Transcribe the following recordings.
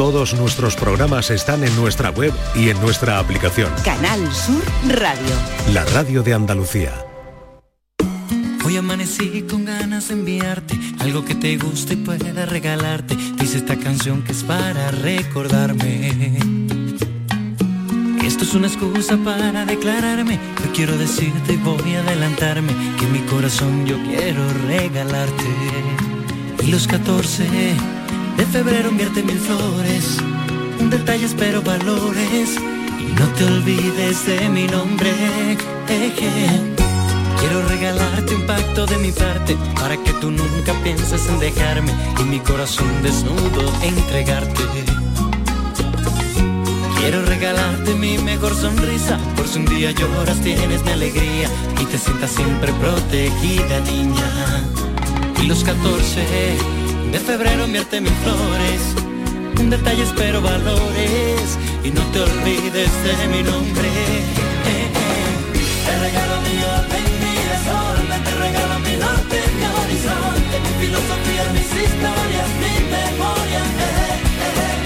Todos nuestros programas están en nuestra web y en nuestra aplicación. Canal Sur Radio. La radio de Andalucía. Hoy amanecí con ganas de enviarte algo que te guste y pueda regalarte. Dice esta canción que es para recordarme. Esto es una excusa para declararme. Yo quiero decirte y voy a adelantarme que mi corazón yo quiero regalarte. Y los 14 de febrero enviarte mil flores. Un detalle espero valores. Y no te olvides de mi nombre. Eje. Quiero regalarte un pacto de mi parte para que tú nunca pienses en dejarme y mi corazón desnudo entregarte. Quiero regalarte mi mejor sonrisa, por si un día lloras tienes mi alegría y te sientas siempre protegida niña. Y los 14 de febrero enviarte mis flores, un detalle espero valores y no te olvides de mi nombre. Te regalo mi orden, mi desorden, te regalo mi norte, mi horizonte, mi filosofía, mis historias, mi memoria. eh,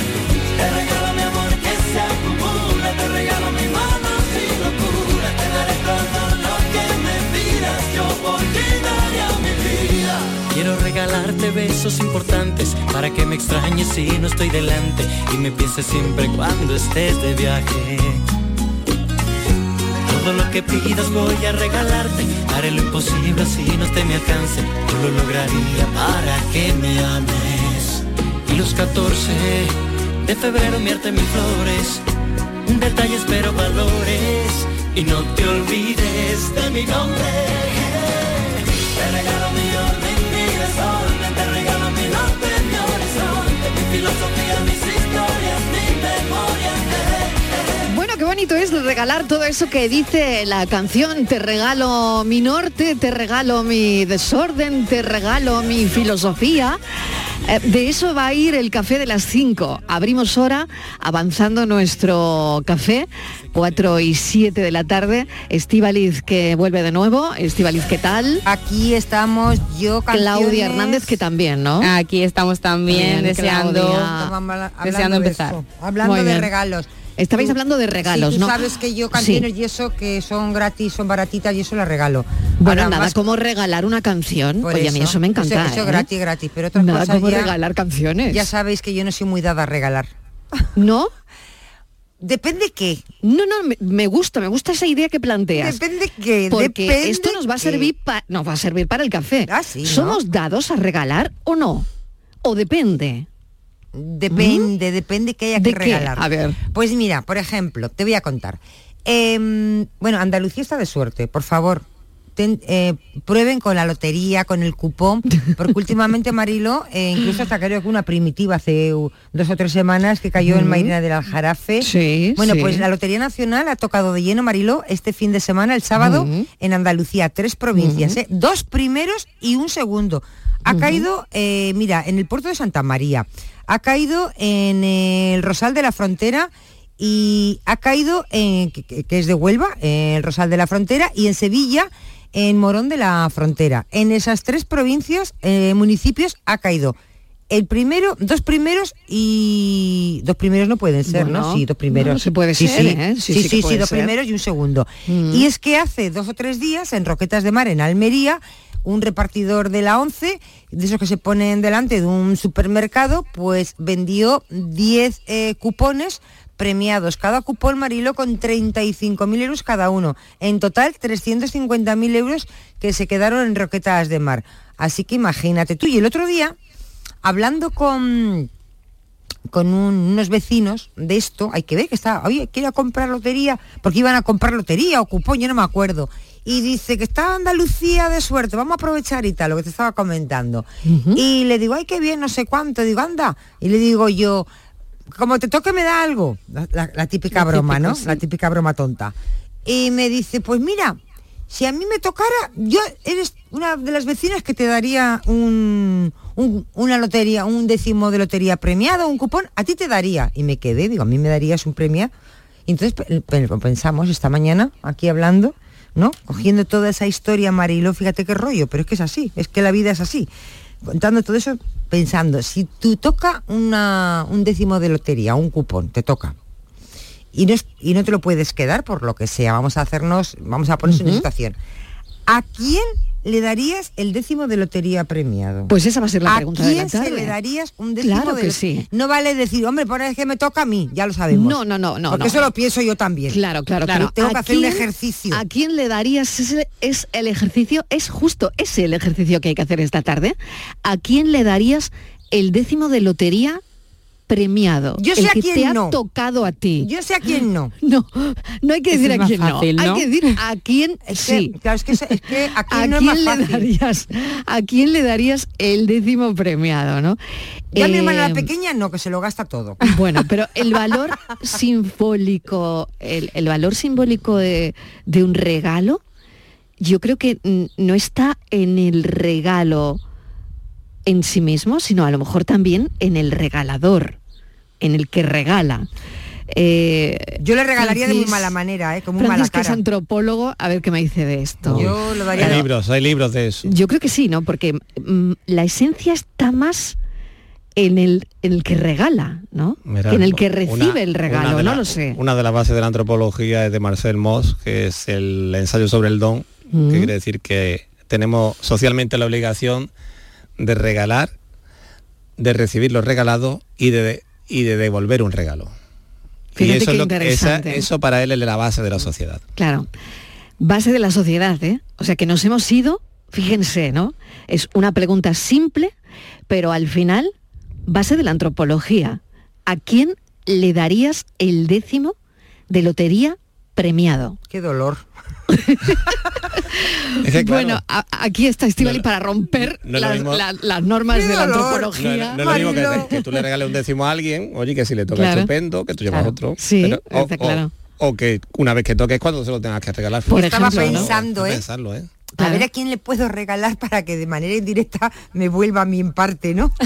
Regalarte besos importantes para que me extrañes si no estoy delante y me pienses siempre cuando estés de viaje. Todo lo que pidas voy a regalarte. Haré lo imposible así no te me alcance. Yo lo lograría para que me ames. Y los 14 de febrero enviarte mis flores. Un detalle espero valores. Y no te olvides de mi nombre. Historias, mi memoria. Bueno, qué bonito es regalar todo eso que dice la canción. Te regalo mi norte, te regalo mi desorden, te regalo mi filosofía. Eh, De eso va a ir el café de las 5. Abrimos hora avanzando nuestro café, 4 y 7 de la tarde. Estivaliz que vuelve de nuevo. Estivaliz, ¿qué tal? Aquí estamos yo, Claudia canciones- Hernández que también, ¿no? Aquí estamos también Bien, deseando, Claudia. Deseando hablando de empezar. hablando Muy de bien. regalos. Estabais hablando de regalos, sí, tú ¿no? sabes que yo canciones y eso que son gratis, son baratitas y eso las regalo. Bueno, Ahora, nada más como regalar una canción. por Oye, a mí eso me encanta. Eso, eso ¿eh? gratis, gratis, pero otras Nada cosas como ya, regalar canciones. ya sabéis que yo no soy muy dada a regalar. ¿No? Depende qué. No, no, me, gusta, me gusta esa idea que planteas. Depende qué. Porque depende esto nos va a servir para nos va a servir para el café. Ah, sí, ¿no? ¿Somos dados a regalar o no? ¿O depende? Depende, depende que haya ¿De que qué? regalar. A ver. Pues mira, por ejemplo, te voy a contar. Em, bueno, Andalucía está de suerte, por favor. ten- eh, prueben con la lotería, con el cupón, porque últimamente Marilo, eh, incluso hasta creo que una primitiva hace dos o tres semanas que cayó en Marina del Aljarafe. Sí, Bueno, sí. pues la Lotería Nacional ha tocado de lleno Marilo este fin de semana, el sábado, Ujú. en Andalucía, tres provincias, ¿eh? dos primeros y un segundo. Ha caído, mira, en el puerto de Santa María, ha caído en el Rosal de la Frontera y ha caído en, que, es de Huelva, en el Rosal de la Frontera, y en Sevilla, en Morón de la Frontera. En esas tres provincias, eh, municipios, ha caído. El primero, dos primeros y dos primeros no pueden ser, Bueno, ¿no? Sí, dos primeros. bueno, se puede sí, ser, sí, ¿eh? Sí, sí, sí sí, puede dos ser. primeros y un segundo. Mm. Y es que hace dos o tres días en Roquetas de Mar, en Almería, un repartidor de la 11, de esos que se ponen delante de un supermercado, pues vendió 10 eh, cupones premiados, cada cupón Marilo con 35.000 euros cada uno. En total 350.000 euros que se quedaron en Roquetas de Mar. Así que imagínate tú. Y el otro día, hablando con con un- unos vecinos de esto, hay que ver que está, oye, quiero comprar lotería, porque iban a comprar lotería o cupón, yo no me acuerdo. Y dice que está Andalucía de suerte, vamos a aprovechar y tal, lo que te estaba comentando. Y le digo, ay, qué bien, no sé cuánto, digo, anda. Y le digo yo, como te toque me da algo, la, la- la típica broma, ¿no? sí. La típica broma tonta. Y me dice, pues mira, si a mí me tocara, yo eres una de las vecinas que te daría un, un- una lotería, un décimo de lotería premiado, un cupón, a ti te daría. Y me quedé, digo, a mí me darías un premio. Y entonces pe- pe- pensamos esta mañana, aquí hablando, ¿no? Cogiendo toda esa historia, Marilo, fíjate qué rollo, pero es que es así, es que la vida es así. contando todo eso, pensando, si tú toca una, un décimo de lotería, un cupón, te toca, y no, es- y no te lo puedes quedar por lo que sea, vamos a hacernos, vamos a ponerse en una situación. ¿A quién le darías el décimo de lotería premiado? Pues esa va a ser la ¿A pregunta de la quién se tarde. le darías un décimo Claro de que sí. No vale decir, hombre, por es que me toca a mí, ya lo sabemos. No, no, no, no. Porque no. eso lo pienso yo también. Claro, claro, Claro, tengo que ¿A hacer un ejercicio. ¿A quién le darías ese es el ejercicio? Es justo ese el ejercicio que hay que hacer esta tarde. ¿A quién le darías el décimo de lotería premiado? Yo sé el a quién te ha no. tocado a ti. Yo sé a quién no. No, no hay que decir es a quién fácil, no. Hay que decir a quién Es sí. que, claro, es que, es que a ¿A quién es más le fácil. darías? ¿A quién le darías el décimo premiado, no? Ya mi hermana Eh, la pequeña no, que se lo gasta todo. Bueno, pero el valor simbólico, el, el valor simbólico de, de un regalo, yo creo que no está en el regalo en sí mismo, sino a lo mejor también en el regalador, en el que regala. Eh, Yo le regalaría de muy mala manera, ¿eh? Como un mala Francis, que es cara. antropólogo, a ver qué me dice de esto. Yo lo daría Hay de- libros, hay libros de eso. Yo creo que sí, ¿no? Porque mm, la esencia está más en el, en el que regala, ¿no? Mira, que en el que una- recibe el regalo, no la- lo sé. Una de las bases de la antropología es de Marcel Mauss, que es el ensayo sobre el don, Mm. que quiere decir que tenemos socialmente la obligación de regalar, de recibir lo regalado y de, y de devolver un regalo. Fíjate y eso, qué es lo que- esa- interesante. eso para él es la base de la sociedad. Claro. Base de la sociedad, ¿eh? O sea que nos hemos ido, fíjense, ¿no? Es una pregunta simple, pero al final, base de la antropología. ¿A quién le darías el décimo de lotería premiado? Qué dolor. Es que, claro, Bueno, a- aquí está Estivali No, para romper no las, mismo- la- las normas ¡Qué de la antropología. no- no es lo mismo que, que tú le regales un décimo a alguien, oye, que si le toca Claro. estupendo, que tú llevas Claro. otro. Sí, o, está claro. o- o que una vez que toques cuando se lo tengas que regalar. Por Estaba pensando, ¿eh? pensarlo, ¿eh? A ver a quién le puedo regalar para que de manera indirecta me vuelva a mí en parte, ¿no?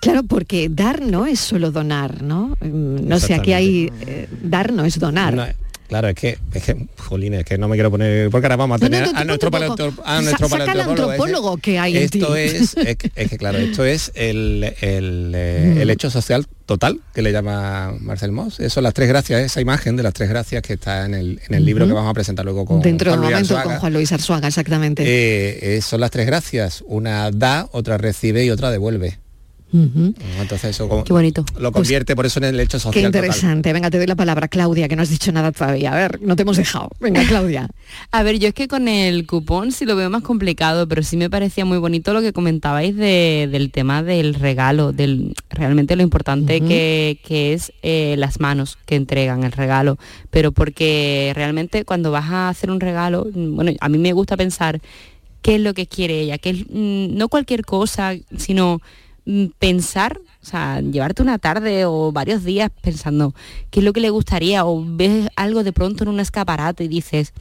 Claro, porque dar no es solo donar, ¿no? Mm, No sé, aquí hay... eh, dar no es donar. No, claro, es que, es que, jolín, es que no me quiero poner, porque ahora vamos a no, tener no, a nuestro ponte un poco. paleonto- a Sa- nuestro al paleontólogo que hay en Esto ti. es, es que, es que, claro, esto es el, el, eh, Mm. el hecho social total que le llama Marcel Moss. Eso, las tres gracias, esa imagen de las tres gracias que está en el, en el libro que vamos a presentar luego con Dentro de un Juan Luis momento Arzuaga. con Juan Luis Arzuaga, exactamente. Eh, eh, son las tres gracias. Una da, otra recibe y otra devuelve. Entonces eso como- Qué bonito. lo convierte por eso en el hecho Qué social total. interesante. Venga, te doy la palabra, Claudia, que no has dicho nada todavía. A ver, no te hemos dejado. Venga, Claudia. A ver, yo es que con el cupón sí lo veo más complicado, pero sí me parecía muy bonito lo que comentabais de- del tema del regalo, del realmente lo importante que, que es eh, las manos que entregan el regalo. Pero porque realmente cuando vas a hacer un regalo, mm, bueno, a mí me gusta pensar qué es lo que quiere ella, que es, mm, no cualquier cosa, sino pensar, o sea, llevarte una tarde o varios días pensando qué es lo que le gustaría o ves algo de pronto en un escaparate y dices,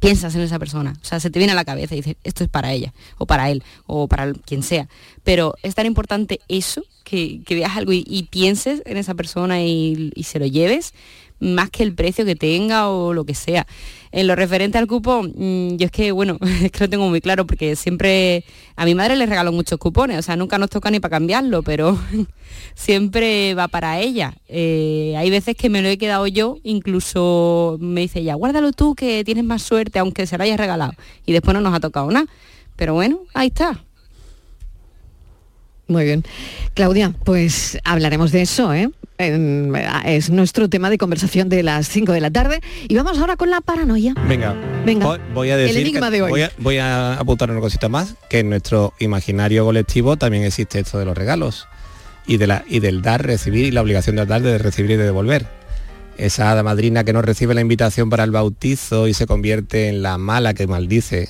piensas en esa persona, o sea, se te viene a la cabeza y dices, esto es para ella, o para él, o para quien sea. Pero es tan importante eso, que, que veas algo y, pienses en esa persona y se lo lleves, más que el precio que tenga o lo que sea. En lo referente al cupón, mm, yo es que, bueno, es que lo tengo muy claro, porque siempre, a mi madre le regalo muchos cupones, o sea, nunca nos toca ni para cambiarlo, pero siempre va para ella. Eh, hay veces que me lo he quedado yo, incluso me dice ella, guárdalo tú que tienes más suerte, aunque se lo hayas regalado. Y después no nos ha tocado nada. Pero bueno, ahí está. Muy bien. Claudia, pues hablaremos de eso, ¿eh? Es nuestro tema de conversación de las 5 de la tarde. Y vamos ahora con la paranoia. Venga, Venga, voy, voy a decir el enigma que- de hoy. Voy, a, voy a apuntar una cosita más, que en nuestro imaginario colectivo también existe esto de los regalos y, de la, y del dar, recibir y la obligación de dar, de recibir y de devolver. Esa hada madrina que no recibe la invitación para el bautizo y se convierte en la mala que maldice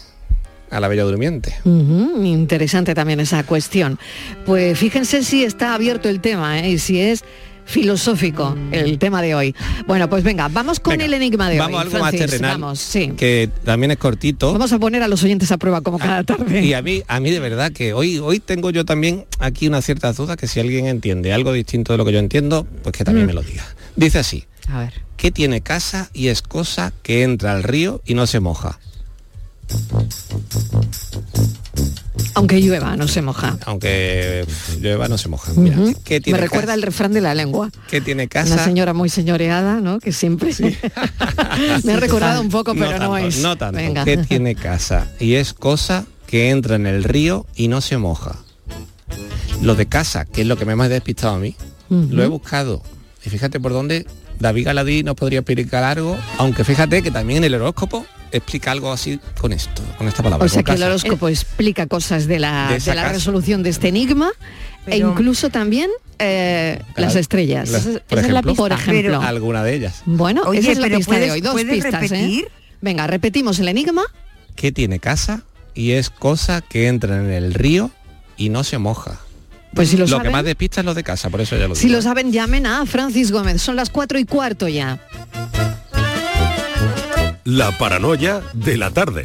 a la bella durmiente. Interesante también esa cuestión. Pues fíjense si está abierto el tema ¿eh? y si es filosófico el tema de hoy. Bueno, pues venga, vamos con Venga, el enigma de vamos hoy. a algo más terrenal, Vamos, sí. que también es cortito. Vamos a poner a los oyentes a prueba como cada tarde. Y a mí, a mí de verdad que hoy, hoy tengo yo también aquí una cierta duda que si alguien entiende algo distinto de lo que yo entiendo, pues que también Mm. me lo diga. Dice así, A ver. ¿qué tiene casa y es cosa que entra al río y no se moja? Aunque llueva, no se moja. Aunque llueva no se moja. Mira, Ujú. ¿qué Me recuerda casa? el refrán de la lengua. ¿Qué tiene Una casa? señora muy señoreada, ¿no? Que siempre me ha recordado un poco, pero no, es. No tanto. Venga. ¿Qué tiene casa? Y es cosa que entra en el río y no se moja. Lo de casa, que es lo que me ha despistado a mí, lo he buscado. Y fíjate por dónde David Galadí nos podría explicar algo, aunque fíjate que también el horóscopo explica algo así con esto, con esta palabra. O sea que el casa. horóscopo explica cosas de la, De de resolución de este enigma e incluso también eh, Claro. las estrellas. Las- por esa es la ejemplo, pista. Por ejemplo. alguna de ellas. Bueno, Oye, esa es la pista de puedes- hoy. Dos ¿puedes pistas, ¿eh? repetir? Venga, repetimos el enigma. que tiene casa y es cosa que entra en el río y no se moja. Pues si lo, Lo, saben, que más despista es lo de casa, por eso ya lo si digo. lo saben, llamen a Francis Gómez. Son las cuatro y cuarto ya. La paranoia de la tarde.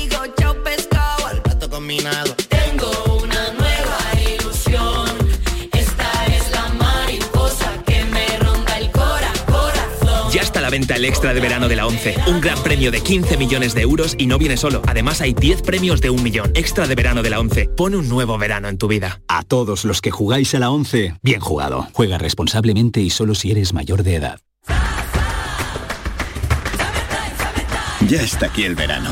Tengo una nueva ilusión. Esta es la mariposa que me ronda el cora, corazón. Ya está a la venta el extra de verano de la 11. Un gran premio de 15 millones de euros y no viene solo. Además hay 10 premios de un millón. Extra de verano de la 11. Pone un nuevo verano en tu vida. A todos los que jugáis a la 11, bien jugado. Juega responsablemente y solo si eres mayor de edad. Ya está aquí el verano,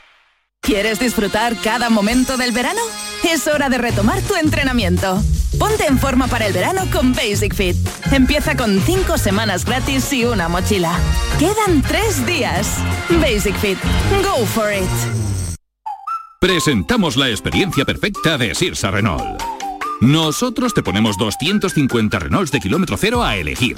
¿Quieres disfrutar cada momento del verano? Es hora de retomar tu entrenamiento. Ponte en forma para el verano con Basic Fit. Empieza con 5 semanas gratis y una mochila. Quedan 3 días. Basic Fit. Go for it. Presentamos la experiencia perfecta de Sirsa Renault. Nosotros te ponemos 250 Renaults de kilómetro cero a elegir.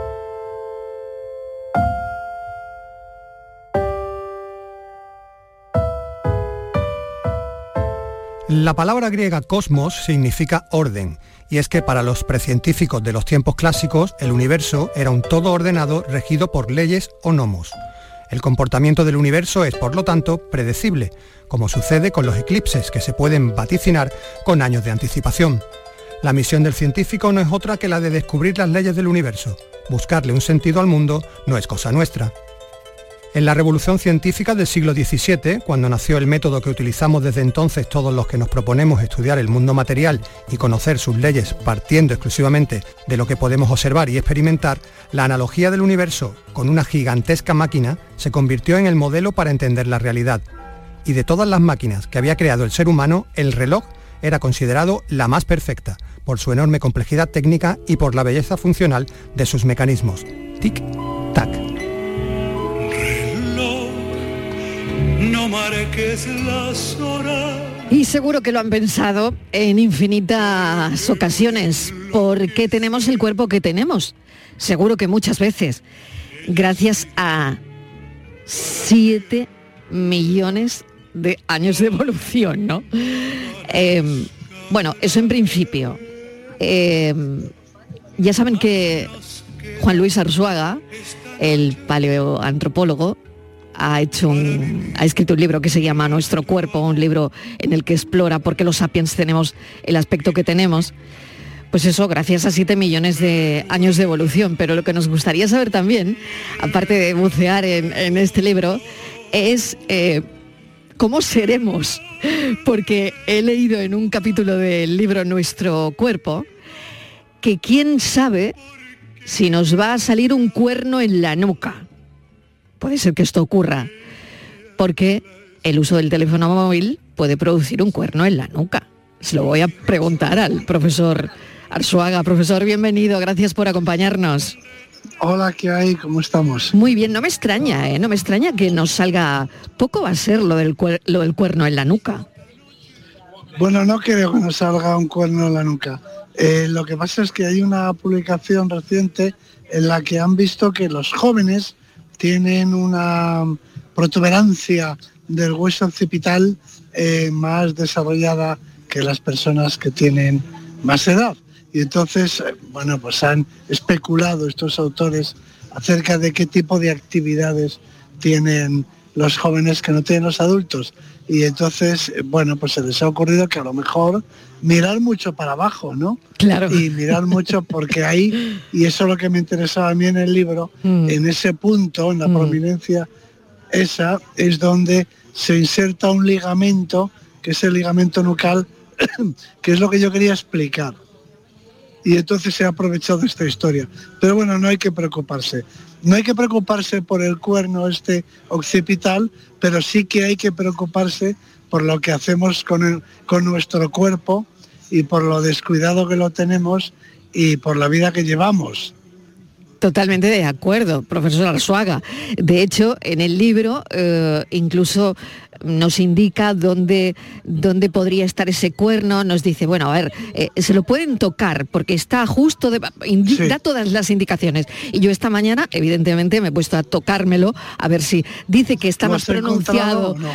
La palabra griega cosmos significa orden, y es que para los precientíficos de los tiempos clásicos el universo era un todo ordenado regido por leyes o nomos. El comportamiento del universo es, por lo tanto, predecible, como sucede con los eclipses, que se pueden vaticinar con años de anticipación. La misión del científico no es otra que la de descubrir las leyes del universo. Buscarle un sentido al mundo no es cosa nuestra. En la revolución científica del siglo XVII, cuando nació el método que utilizamos desde entonces todos los que nos proponemos estudiar el mundo material y conocer sus leyes partiendo exclusivamente de lo que podemos observar y experimentar, la analogía del universo con una gigantesca máquina se convirtió en el modelo para entender la realidad. Y de todas las máquinas que había creado el ser humano, el reloj era considerado la más perfecta, por su enorme complejidad técnica y por la belleza funcional de sus mecanismos. Tic-tac. Y seguro que lo han pensado en infinitas ocasiones. ¿Por qué tenemos el cuerpo que tenemos? Seguro que muchas veces. Gracias a 7 millones de años de evolución, ¿no? Eh, bueno, eso en principio. Eh, ya saben que Juan Luis Arzuaga, el paleoantropólogo, ha hecho ha escrito un libro que se llama Nuestro cuerpo, un libro en el que explora por qué los sapiens tenemos el aspecto que tenemos. Pues eso, gracias a 7 millones de años de evolución. Pero lo que nos gustaría saber también, aparte de bucear en, en este libro, es eh, cómo seremos. Porque he leído en un capítulo del libro Nuestro cuerpo que quién sabe si nos va a salir un cuerno en la nuca puede ser que esto ocurra, porque el uso del teléfono móvil puede producir un cuerno en la nuca. Se lo voy a preguntar al profesor Arzuaga. Profesor, bienvenido, gracias por acompañarnos. Hola, ¿qué hay? ¿Cómo estamos? Muy bien, no me extraña, ¿eh? no me extraña que nos salga, poco va a ser lo del, cuer- lo del cuerno en la nuca. Bueno, no creo que nos salga un cuerno en la nuca. Eh, lo que pasa es que hay una publicación reciente en la que han visto que los jóvenes tienen una protuberancia del hueso occipital eh, más desarrollada que las personas que tienen más edad. Y entonces, eh, bueno, pues han especulado estos autores acerca de qué tipo de actividades tienen los jóvenes que no tienen los adultos. Y entonces, eh, bueno, pues se les ha ocurrido que a lo mejor mirar mucho para abajo, ¿no? Claro. Y mirar mucho porque ahí, y eso es lo que me interesaba a mí en el libro, Mm. en ese punto, en la Mm. prominencia, esa es donde se inserta un ligamento, que es el ligamento nucal, que es lo que yo quería explicar. Y entonces se ha aprovechado esta historia. Pero bueno, no hay que preocuparse. No hay que preocuparse por el cuerno este occipital, pero sí que hay que preocuparse por lo que hacemos con, el- con nuestro cuerpo y por lo descuidado que lo tenemos y por la vida que llevamos. Totalmente de acuerdo, profesor Arzuaga. De hecho, en el libro eh, incluso nos indica dónde, dónde podría estar ese cuerno, nos dice, bueno, a ver, eh, se lo pueden tocar porque está justo, de, Sí. da todas las indicaciones. Y yo esta mañana, evidentemente, me he puesto a tocármelo, a ver si dice que está ¿Lo más pronunciado. no?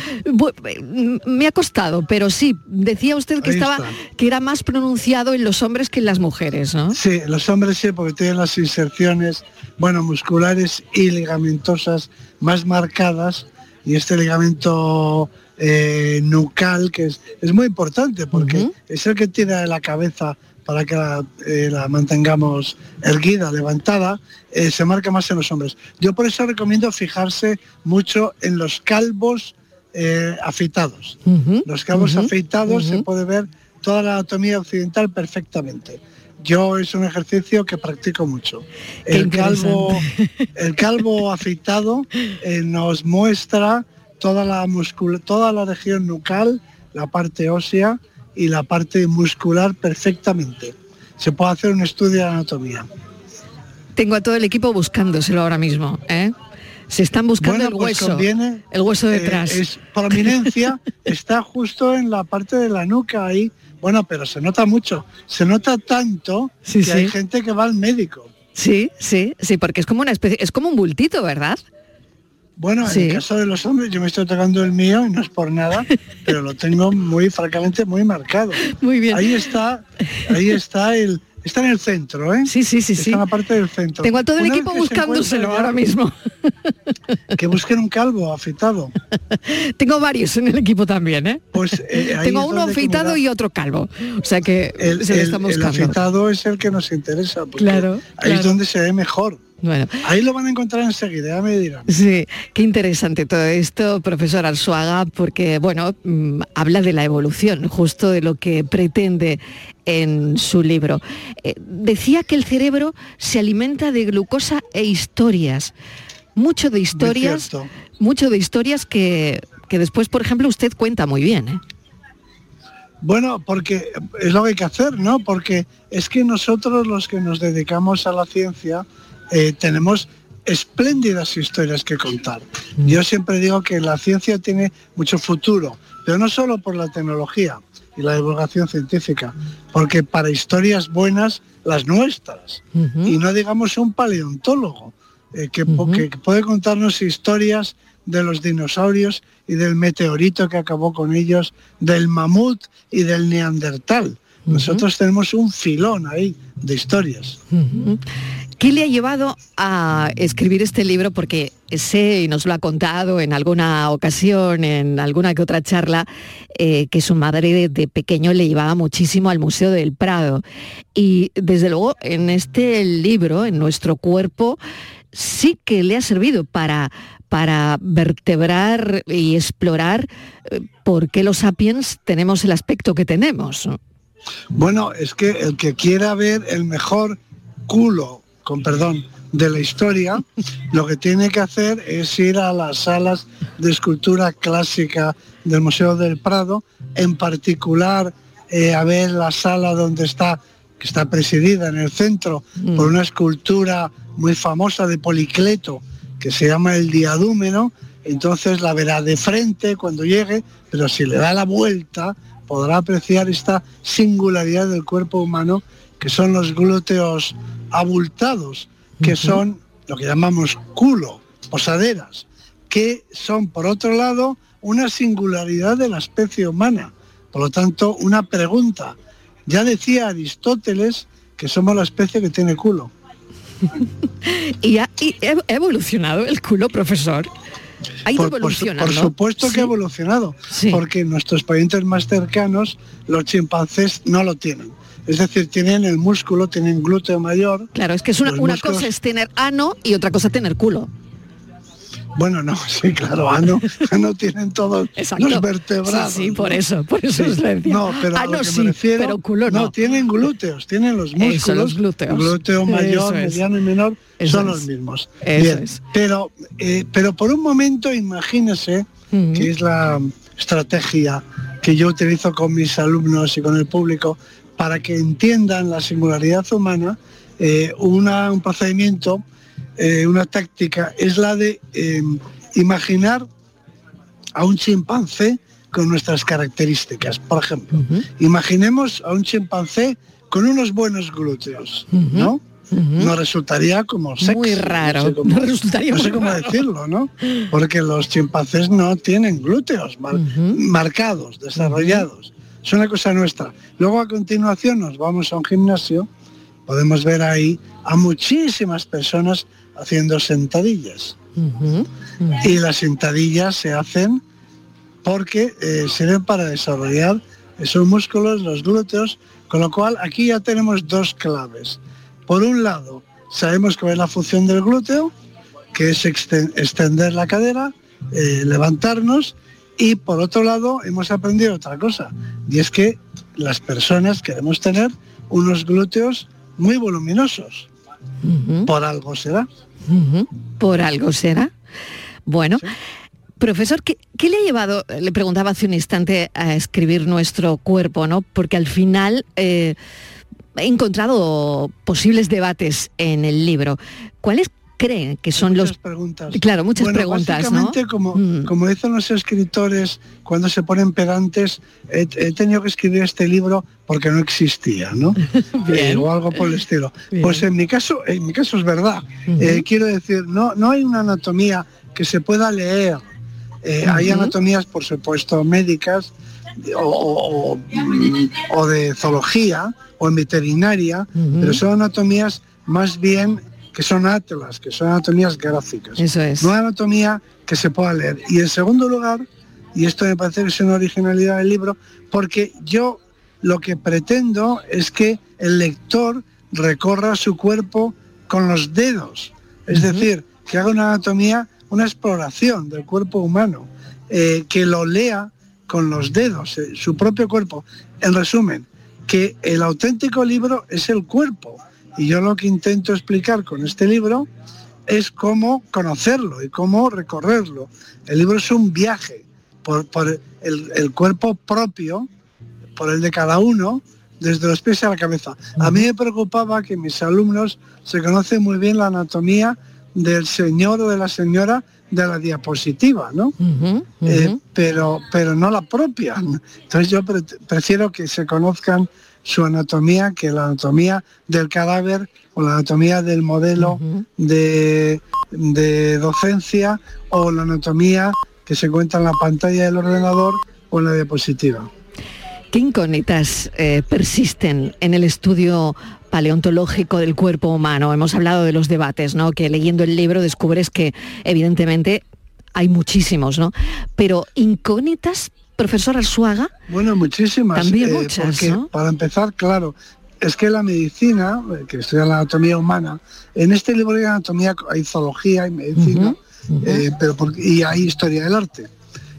Eh, Me ha costado, pero sí, decía usted que Ahí estaba, está. que era más pronunciado en los hombres que en las mujeres, ¿no? Sí, los hombres sí, porque tienen las inserciones, bueno, musculares y ligamentosas más marcadas y este ligamento eh, nucal, que es, es muy importante porque es el que tira de la cabeza para que la, eh, la mantengamos erguida, levantada, eh, se marca más en los hombres. Yo por eso recomiendo fijarse mucho en los calvos afeitados. Los calvos afeitados se puede ver toda la anatomía occidental perfectamente. Yo es un ejercicio que practico mucho. Qué El calvo, el calvo afeitado eh, nos muestra toda la muscul toda la región nucal, la parte ósea y la parte muscular perfectamente. Se puede hacer un estudio de anatomía. Tengo a todo el equipo buscándoselo ahora mismo, ¿eh? Se están buscando Bueno, el pues hueso. conviene, el hueso eh, detrás. es prominencia, está justo en la parte de la nuca ahí. Bueno, pero se nota mucho. Se nota tanto Sí, que sí. hay gente que va al médico. Sí, sí, sí, porque es como una especie, es como un bultito, ¿verdad? Bueno, en el caso de los hombres, yo me estoy tocando el mío y no es por nada, pero lo tengo muy, francamente, muy marcado. Muy bien. Ahí está, ahí está el, está en el centro, ¿eh? Sí, sí, sí, está sí. en la parte del centro. Tengo a todo el Una equipo buscándoselo ahora mismo. que busquen un calvo afeitado. Tengo varios en el equipo también, ¿eh? Pues eh, Tengo es uno afeitado y otro calvo. O sea que el, se lo el- estamos el buscando. afeitado es el que nos interesa, porque Claro, ahí es claro. donde se ve mejor. Bueno. Ahí lo van a encontrar enseguida, ya me dirán. Sí, qué interesante todo esto, profesor Arzuaga, porque bueno, mm, habla de la evolución, justo de lo que pretende en su libro. Eh, decía que el cerebro se alimenta de glucosa e historias, mucho de historias, mucho de historias que, que después, por ejemplo, usted cuenta muy bien. ¿eh? Bueno, porque es lo que hay que hacer, ¿no? Porque es que nosotros los que nos dedicamos a la ciencia eh, tenemos espléndidas historias que contar. Yo siempre digo que la ciencia tiene mucho futuro, pero no solo por la tecnología y la divulgación científica, porque para historias buenas, las nuestras, y no digamos un paleontólogo, eh, que puede contarnos historias de los dinosaurios y del meteorito que acabó con ellos, del mamut y del neandertal. Nosotros tenemos un filón ahí de historias. ¿Qué le ha llevado a escribir este libro? Porque sé, y nos lo ha contado en alguna ocasión, en alguna que otra charla, eh, que su madre de, pequeño le llevaba muchísimo al Museo del Prado. Y desde luego en este libro, en nuestro cuerpo, sí que le ha servido para, para vertebrar y explorar eh, por qué los sapiens tenemos el aspecto que tenemos. ¿no? Bueno, es que el que quiera ver el mejor culo, con perdón, de la historia, lo que tiene que hacer es ir a las salas de escultura clásica del Museo del Prado, en particular eh, a ver la sala donde está, que está presidida en el centro por una escultura muy famosa de Policleto, que se llama el Diadúmeno, entonces la verá de frente cuando llegue, pero si le da la vuelta podrá apreciar esta singularidad del cuerpo humano, que son los glúteos abultados, que son lo que llamamos culo, posaderas, que son, por otro lado, una singularidad de la especie humana. Por lo tanto, una pregunta. Ya decía Aristóteles que somos la especie que tiene culo. Y ha, y evolucionado el culo, profesor. Ha ido Por, por su- evolucionando. por supuesto que Sí. ha evolucionado, porque nuestros parientes más cercanos, los chimpancés, no lo tienen. Es decir, tienen el músculo, tienen glúteo mayor. Claro, es que es una, una músculos- cosa es tener ano y otra cosa tener culo. Bueno, no, sí, claro, ano, ano tienen todos Exacto. los vertebrados. Sí, sí, por eso, por eso Sí. decía. No, pero a Ano lo que sí, me refiero, pero culo no. tienen glúteos, tienen los Eso, músculos, los glúteos. glúteo mayor, es. mediano y menor, Eso son es. los mismos. Eso Bien, es. pero, eh, pero por un momento imagínese que es la estrategia que yo utilizo con mis alumnos y con el público para que entiendan la singularidad humana, eh, una- un procedimiento, eh, una táctica, es la de eh, imaginar a un chimpancé con nuestras características. Por ejemplo, imaginemos a un chimpancé con unos buenos glúteos, ¿no? Nos resultaría como sexy. Muy raro, No sé cómo, resultaría no sé cómo decirlo, ¿no? Porque los chimpancés no tienen glúteos mar- marcados, desarrollados. Es una cosa nuestra. Luego a continuación nos vamos a un gimnasio, podemos ver ahí a muchísimas personas haciendo sentadillas. Y las sentadillas se hacen porque eh, sirven para desarrollar esos músculos, los glúteos, con lo cual aquí ya tenemos dos claves. Por un lado, sabemos cuál es la función del glúteo, que es exten- extender la cadera, eh, levantarnos, y por otro lado hemos aprendido otra cosa, y es que las personas queremos tener unos glúteos muy voluminosos. Por algo será. Por algo será. Bueno, profesor, ¿qué, qué le ha llevado, le preguntaba hace un instante, a escribir nuestro cuerpo, ¿no? Porque al final eh, he encontrado posibles debates en el libro. ¿Cuáles creen que son los... preguntas. Claro, muchas Bueno, preguntas, ¿no? Mm. básicamente, como, como dicen los escritores cuando se ponen pedantes, he, he tenido que escribir este libro porque no existía, ¿no? Eh, o algo por el estilo. Pues en mi caso, en mi caso es verdad. Eh, quiero decir, no, no hay una anatomía que se pueda leer. Eh, Hay anatomías, por supuesto, médicas o, o- o, mm, o de zoología o en veterinaria, pero son anatomías más bien que son atlas, que son anatomías gráficas. Eso es. No anatomía que se pueda leer. Y en segundo lugar, y esto me parece que es una originalidad del libro, porque yo lo que pretendo es que el lector recorra su cuerpo con los dedos. Es decir, que haga una anatomía, una exploración del cuerpo humano, eh, que lo lea con los dedos, eh, su propio cuerpo. En resumen, que el auténtico libro es el cuerpo. Y yo lo que intento explicar con este libro es cómo conocerlo y cómo recorrerlo. El libro es un viaje por, por el, el cuerpo propio, por el de cada uno, desde los pies a la cabeza. A mí me preocupaba que mis alumnos se conocen muy bien la anatomía del señor o de la señora de la diapositiva, ¿no? Eh, pero, pero no la propia. Entonces yo pre- prefiero que se conozcan su anatomía que la anatomía del cadáver o la anatomía del modelo de, de docencia o la anatomía que se cuenta en la pantalla del ordenador o en la diapositiva. ¿Qué incógnitas eh, persisten en el estudio paleontológico del cuerpo humano? Hemos hablado de los debates, ¿no? Que leyendo el libro descubres que evidentemente hay muchísimos, ¿no? Pero incógnitas, profesor Arzuaga. Bueno, muchísimas. También eh, muchas, porque, ¿no? Para empezar, claro, es que la medicina, eh, que estudia la anatomía humana, en este libro hay anatomía, hay zoología, hay medicina, eh, pero porque- y hay historia del arte,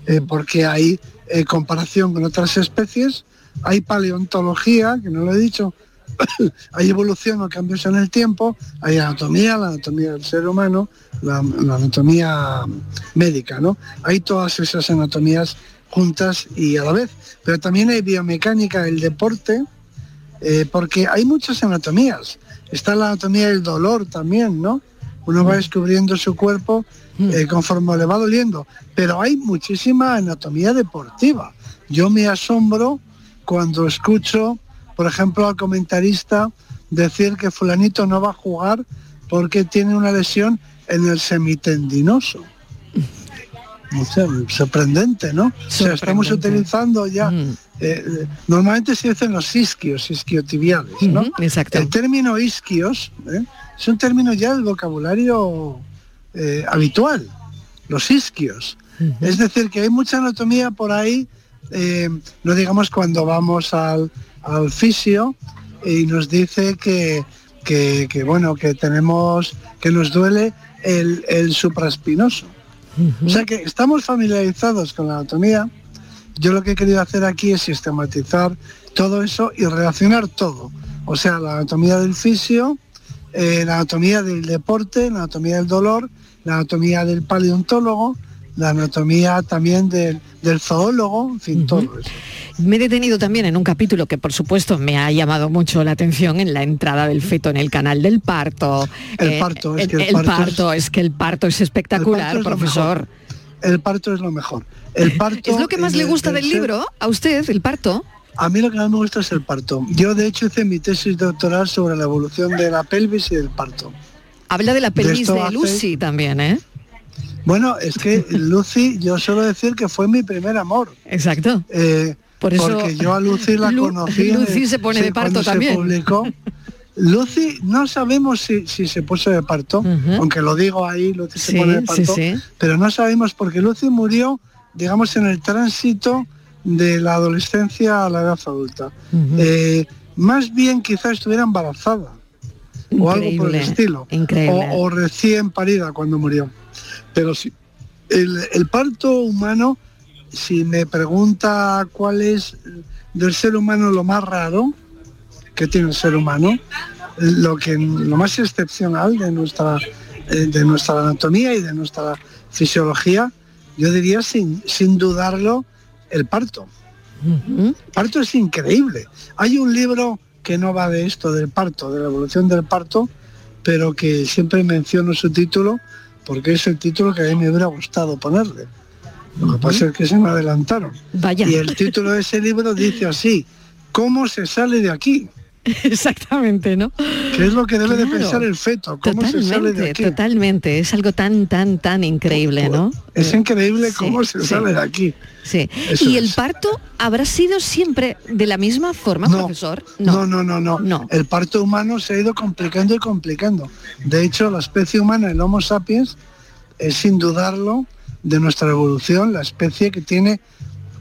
eh, porque hay eh, comparación con otras especies, hay paleontología, que no lo he dicho, hay evolución o cambios en el tiempo, hay anatomía, la anatomía del ser humano, la, la anatomía médica, ¿no? Hay todas esas anatomías juntas y a la vez. Pero también hay biomecánica del deporte, eh, porque hay muchas anatomías. Está la anatomía del dolor también, ¿no? Uno va descubriendo su cuerpo eh, conforme le va doliendo. Pero hay muchísima anatomía deportiva. Yo me asombro cuando escucho, por ejemplo, al comentarista decir que fulanito no va a jugar porque tiene una lesión en el semitendinoso. Sorprendente, ¿no? O sea, estamos Sorprendente. utilizando ya, eh, eh, normalmente se dicen los isquios, isquiotibiales, ¿no? Exacto. El término isquios ¿eh? es un término ya del vocabulario eh, habitual, los isquios. Es decir, que hay mucha anatomía por ahí, no digamos cuando vamos al, al fisio y nos dice que, que, que, bueno, que tenemos, que nos duele el, el supraespinoso. O sea que estamos familiarizados con la anatomía. Yo lo que he querido hacer aquí es sistematizar todo eso y relacionar todo. O sea, la anatomía del fisio, eh, la anatomía del deporte, la anatomía del dolor, la anatomía del paleontólogo, la anatomía también del, del zoólogo, en fin, todo eso. Me he detenido también en un capítulo que por supuesto me ha llamado mucho la atención en la entrada del feto en el canal del parto. Eh, El parto, es que el el parto parto, es... que el parto es espectacular, El parto es lo profesor. El parto es lo mejor. El parto ¿Es lo que más le el- gusta del libro a usted, el parto? A mí lo que más me gusta es el parto. Yo de hecho hice mi tesis doctoral sobre la evolución de la pelvis y del parto. Habla de la pelvis de, hace- Lucy también, ¿eh? Bueno, es que Lucy, yo suelo decir que fue mi primer amor. Exacto. Eh, Por eso porque yo a Lucy la Lu- conocí. Lucy se pone sí, de parto también. Se publicó. Lucy, no sabemos si, si se puso de parto, aunque lo digo ahí, Lucy se Sí, pone de sí, parto, sí. pero no sabemos porque Lucy murió, digamos, en el tránsito de la adolescencia a la edad adulta. Eh, más bien quizás estuviera embarazada o algo por el estilo. increíble. O, o recién parida cuando murió. Pero el, el parto humano, si me pregunta cuál es del ser humano lo más raro que tiene el ser humano, lo que lo más excepcional de nuestra eh, de nuestra anatomía y de nuestra fisiología, yo diría sin, sin dudarlo el parto. El parto es increíble. Hay un libro que no va de esto, del parto, de la evolución del parto, pero que siempre menciono su título porque es el título que a mí me hubiera gustado ponerle. Lo que pasa es que se me adelantaron. Vaya. Y el título de ese libro dice así, ¿cómo se sale de aquí? Exactamente, ¿no? Que es lo que debe de pensar el feto, cómo se sale de aquí. totalmente. Es algo tan, tan, tan increíble, ¿no? Es increíble Sí, cómo se sí. sale de aquí. Sí. Eso ¿Y el parto habrá sido siempre de la misma forma, profesor? No, no, no, no, El parto humano se ha ido complicando y complicando. De hecho, la especie humana, el Homo sapiens, es sin dudarlo de nuestra evolución la especie que tiene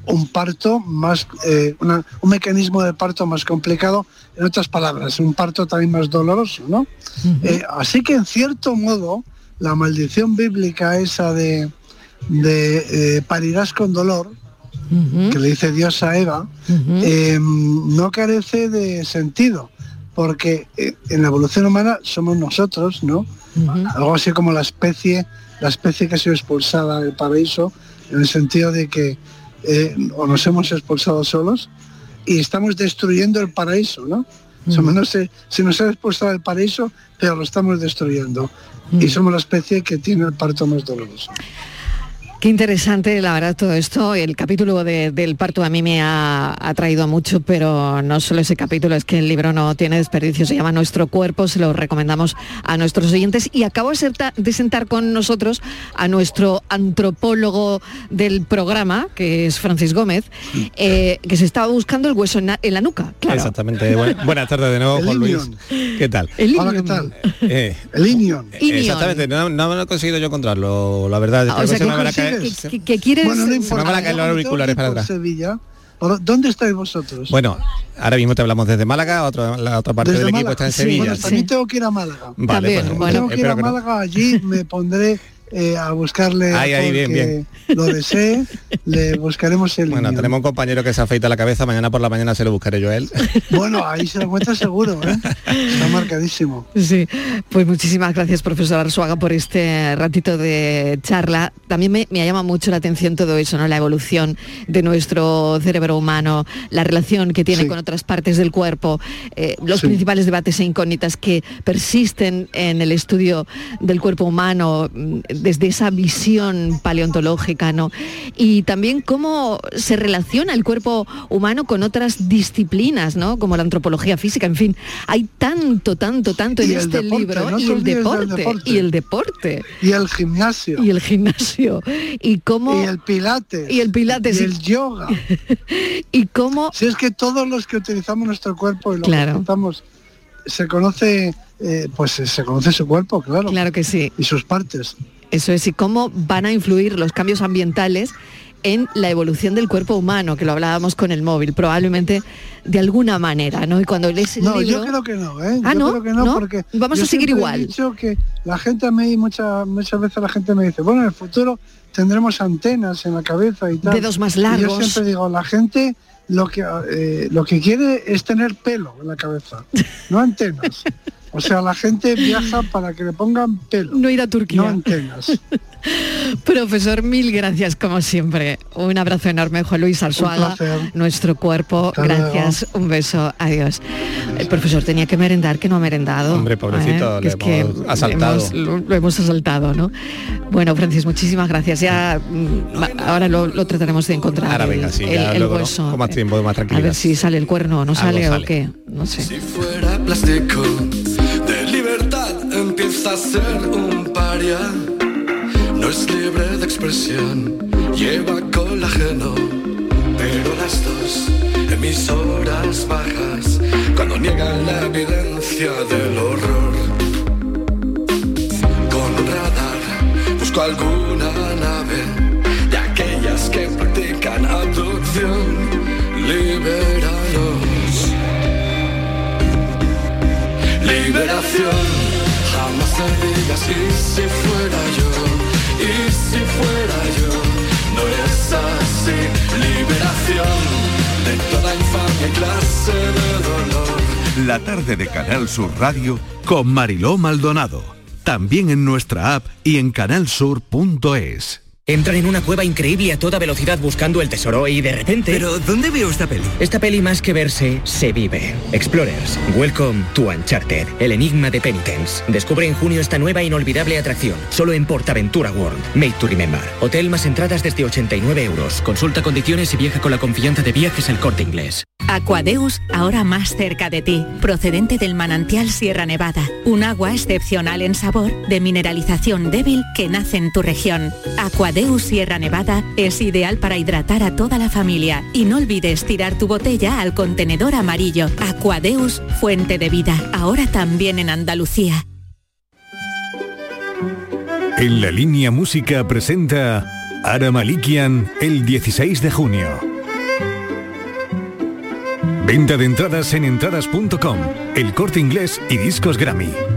un parto más, eh, una- un mecanismo de parto más complicado, en otras palabras, un parto también más doloroso, ¿no? Eh, así que en cierto modo, la maldición bíblica esa de, de eh, parirás con dolor, que le dice Dios a Eva, eh, no carece de sentido, porque en la evolución humana somos nosotros, ¿no? Algo así como la especie, la especie que ha sido expulsada del paraíso, en el sentido de que eh, o nos hemos expulsado solos y estamos destruyendo el paraíso, ¿no? Somos, no sé, si nos ha expulsado del paraíso, pero lo estamos destruyendo. Y somos la especie que tiene el parto más doloroso. Qué interesante, la verdad, todo esto. El capítulo de- del parto a mí me ha atraído mucho, pero no solo ese capítulo, es que el libro no tiene desperdicio, se llama Nuestro Cuerpo, se lo recomendamos a nuestros oyentes. Y acabo de, sentar con nosotros a nuestro antropólogo del programa, que es Francis Gómez, eh, que se estaba buscando el hueso en, la- en la nuca. Claro. Exactamente. Bu- buenas tardes de nuevo, El Juan Luis. ¿Qué tal? El Hola, ¿qué tal? Eh, El Inion. Ilion. exactamente, no, no he conseguido yo encontrarlo, la verdad. Ah, Creo o sea, que se que, que-. Bueno, no se me importa. van a caer los auriculares para atrás. Sevilla. ¿Por- ¿Dónde estáis vosotros? Bueno, ahora mismo te hablamos desde Málaga, otro- la otra parte Desde del equipo Málaga. está en Sí, Sevilla. Bueno, también tengo que ir a Málaga. Vale, También, pues, bueno. tengo que ir a. Málaga, allí me pondré eh, a buscarle Ahí, ahí, bien, bien. lo desee, le buscaremos el Bueno, tenemos un compañero que se afeita la cabeza, mañana por la mañana se lo buscaré yo a él. Bueno, ahí se lo encuentra seguro, ¿eh? Está marcadísimo. Sí, pues muchísimas gracias, profesor Arzuaga, por este ratito de charla. También me, me llama mucho la atención todo eso, ¿no? La evolución de nuestro cerebro humano, la relación que tiene Sí. con otras partes del cuerpo, eh, los Sí. principales debates e incógnitas que persisten en el estudio del cuerpo humano mm, desde esa visión paleontológica, ¿no? Y también cómo se relaciona el cuerpo humano con otras disciplinas, ¿no? Como la antropología física, en fin, hay tanto, tanto, tanto en Y este deporte, libro no y el del deporte, deporte. y el deporte Y el gimnasio. y el gimnasio y cómo Y el pilates. y el pilates y- el yoga. y cómo Si es que todos los que utilizamos nuestro cuerpo y lo Claro. que utilizamos se conoce, eh, pues se conoce su cuerpo, claro. Claro que sí. Y sus partes. Eso es, y cómo van a influir los cambios ambientales en la evolución del cuerpo humano, que lo hablábamos con el móvil, probablemente de alguna manera, ¿no? Y cuando lees el No, libro... yo creo que no, ¿eh? Ah, yo ¿no? creo que no, ¿No? porque Vamos a seguir igual. He dicho que la gente mí muchas muchas veces la gente me dice, bueno, en el futuro tendremos antenas en la cabeza y tal. Dedos más Y yo largos. siempre digo, la gente lo que eh, lo que quiere es tener pelo en la cabeza, no antenas. O sea, la gente viaja para que le pongan pelo, No ir a Turquía. no antenas. Profesor, mil gracias como siempre. Un abrazo enorme, Juan Luis Arzuaga, nuestro cuerpo. Hasta gracias, un beso, adiós. El profesor tenía que merendar, que no ha merendado. Hombre, pobrecito, ¿eh? le Que hemos asaltado. hemos- lo, lo hemos asaltado, ¿no? Bueno, Francis, muchísimas gracias. Ya mm, ahora lo, lo trataremos de encontrar. Ahora el- venga, sí, el, ya el luego no- hueso. con más tiempo, más A ver si sale el cuerno o no Algo sale, o sale. qué. No sé. fuera plástico, de libertad empieza a ser un paria. Es libre de expresión, lleva colágeno, pero las dos emisoras bajas cuando niegan la evidencia del horror. Con radar busco alguna nave de aquellas que practican abducción. Libéranos. Liberación, jamás te digas si fuera yo, y si fuera yo, no es así. Liberación de toda infamia y clase de dolor. La tarde de Canal Sur Radio con Mariló Maldonado. También en nuestra app y en canalsur.es. Entran en una cueva increíble a toda velocidad buscando el tesoro y de repente... ¿Pero dónde veo esta peli? Esta peli más que verse, se vive. Explorers, welcome to Uncharted, el enigma de Penitence. Descubre en junio esta nueva inolvidable atracción, solo en Portaventura World. Made to remember. Hotel más entradas desde 89 euros. Consulta condiciones y viaja con la confianza de viajes el corte inglés. Aquadeus, ahora más cerca de ti, procedente del manantial Sierra Nevada, un agua excepcional en sabor, de mineralización débil que nace en tu región. Aquadeus Sierra Nevada es ideal para hidratar a toda la familia y no olvides tirar tu botella al contenedor amarillo. Aquadeus, fuente de vida, ahora también en Andalucía. En la línea música presenta Ara Malikian el 16 de junio. Venta de entradas en entradas.com, el corte inglés y discos Grammy.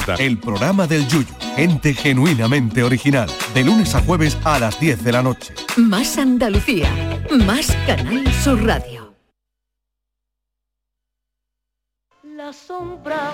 El programa del Yuyu, gente genuinamente original, de lunes a jueves a las 10 de la noche. Más Andalucía, más Canal Sur Radio. La sombra,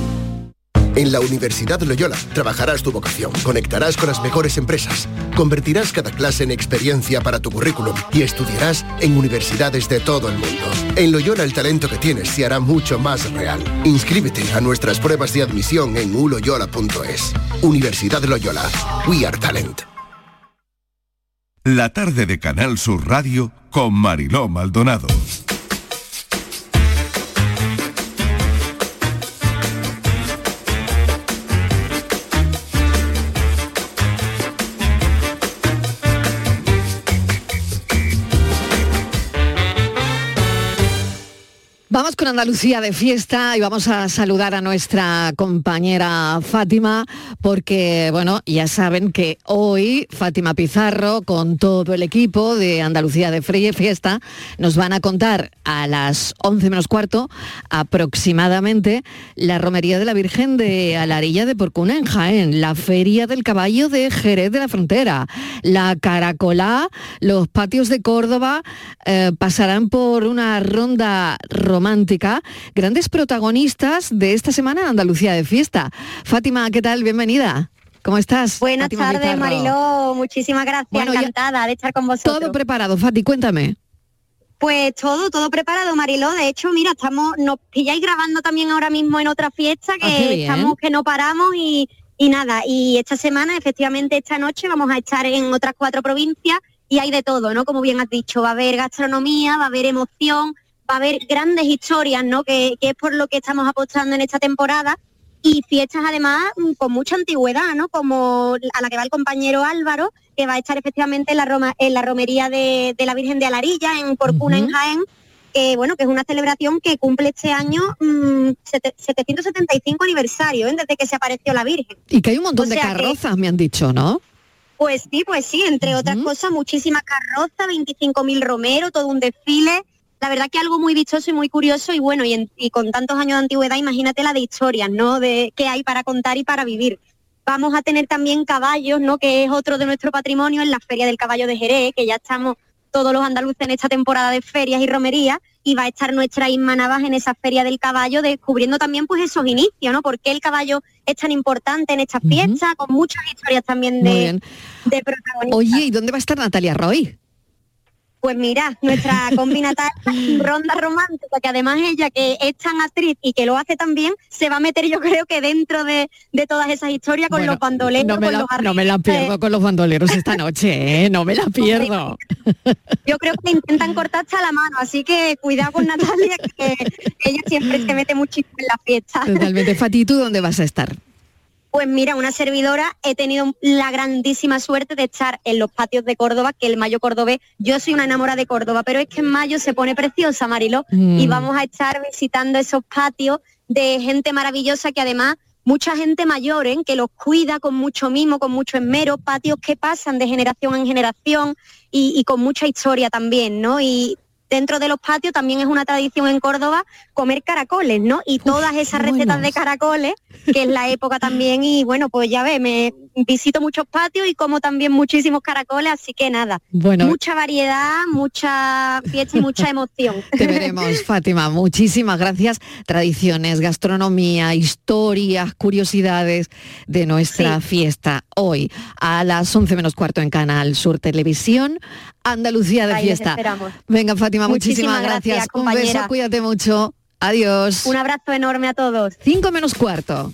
En la Universidad Loyola trabajarás tu vocación, conectarás con las mejores empresas, convertirás cada clase en experiencia para tu currículum y estudiarás en universidades de todo el mundo. En Loyola el talento que tienes se hará mucho más real. Inscríbete a nuestras pruebas de admisión en uloyola.es. Universidad Loyola. We are talent. La tarde de Canal Sur Radio con Mariló Maldonado. Vamos con Andalucía de fiesta y vamos a saludar a nuestra compañera Fátima porque, bueno, ya saben que hoy Fátima Pizarro con todo el equipo de Andalucía de Fiesta nos van a contar a las 11 menos cuarto aproximadamente la romería de la Virgen de Alarilla de Porcuna en Jaén, la Feria del Caballo de Jerez de la Frontera, la Caracolá, los patios de Córdoba eh, pasarán por una ronda romántica, grandes protagonistas de esta semana en Andalucía de fiesta. Fátima, ¿qué tal? Bienvenida. ¿Cómo estás? Buenas tardes. Mariló. Muchísimas gracias. Bueno, Encantada de estar con vosotros. Todo preparado, Fati, cuéntame. Pues todo, todo preparado, Mariló. De hecho, mira, estamos, nos pilláis grabando también ahora mismo en otra fiesta que Ah, bien. estamos, que no paramos y, y nada. Y esta semana, efectivamente, esta noche vamos a estar en otras cuatro provincias y hay de todo, ¿no? Como bien has dicho, va a haber gastronomía, va a haber emoción, va a haber grandes historias, ¿no? Que, que es por lo que estamos apostando en esta temporada. Y fiestas además mm, con mucha antigüedad, ¿no? Como a la que va el compañero Álvaro, que va a estar efectivamente en la, Roma, en la romería de, de la Virgen de Alarilla, en Porcuna, en Jaén, que bueno, que es una celebración que cumple este año mm, sete- 775 aniversario, ¿eh? desde que se apareció la Virgen. Y que hay un montón O de que- carrozas, me han dicho, ¿no? Pues sí, pues sí, entre otras cosas, muchísimas carrozas, 25.000 romeros, todo un desfile. La verdad que algo muy vistoso y muy curioso y bueno, y, en- y con tantos años de antigüedad, imagínate la de historias, ¿no? De qué hay para contar y para vivir. Vamos a tener también caballos, ¿no? Que es otro de nuestro patrimonio en la Feria del Caballo de Jerez, que ya estamos todos los andaluces en esta temporada de ferias y romerías y va a estar nuestra Isma Navas en esa Feria del Caballo descubriendo también pues esos inicios, ¿no? ¿Por qué el caballo es tan importante en estas fiestas? Con muchas historias también de, de protagonistas. Oye, ¿y dónde va a estar Natalia Roy? Pues mira, nuestra combinataria ronda romántica, que además ella que es tan actriz y que lo hace tan bien, se va a meter yo creo que dentro de, de todas esas historias con Bueno, los bandoleros, No me, con la, los no me la pierdo con los bandoleros esta noche, ¿eh? No me la pierdo. Yo creo que intentan cortar hasta la mano, así que cuidado con Natalia, que ella siempre se mete muchísimo en la fiesta. Totalmente. Fati, ¿tú dónde vas a estar? Pues mira, una servidora, he tenido la grandísima suerte de estar en los patios de Córdoba, que el mayo cordobés, yo soy una enamorada de Córdoba, pero es que en mayo se pone preciosa, Mariló, Mm. y vamos a estar visitando esos patios de gente maravillosa que además mucha gente mayor, ¿eh? que los cuida con mucho mimo, con mucho esmero, patios que pasan de generación en generación y, y con mucha historia también, ¿no? Y dentro de los patios también es una tradición en Córdoba comer caracoles, ¿no? Y todas esas recetas de caracoles, que es la época también, y bueno, pues ya ve, me visito muchos patios y como también muchísimos caracoles, así que nada, Bueno. mucha variedad, mucha fiesta y mucha emoción. Te veremos, Fátima. Muchísimas gracias. Tradiciones, gastronomía, historias, curiosidades de nuestra fiesta hoy a las 11 menos cuarto en Canal Sur Televisión. Andalucía de Ahí fiesta. Venga, Fátima, muchísimas, Muchísimas gracias. gracias, Un beso, cuídate mucho. Adiós. Un abrazo enorme a todos. 5 menos cuarto.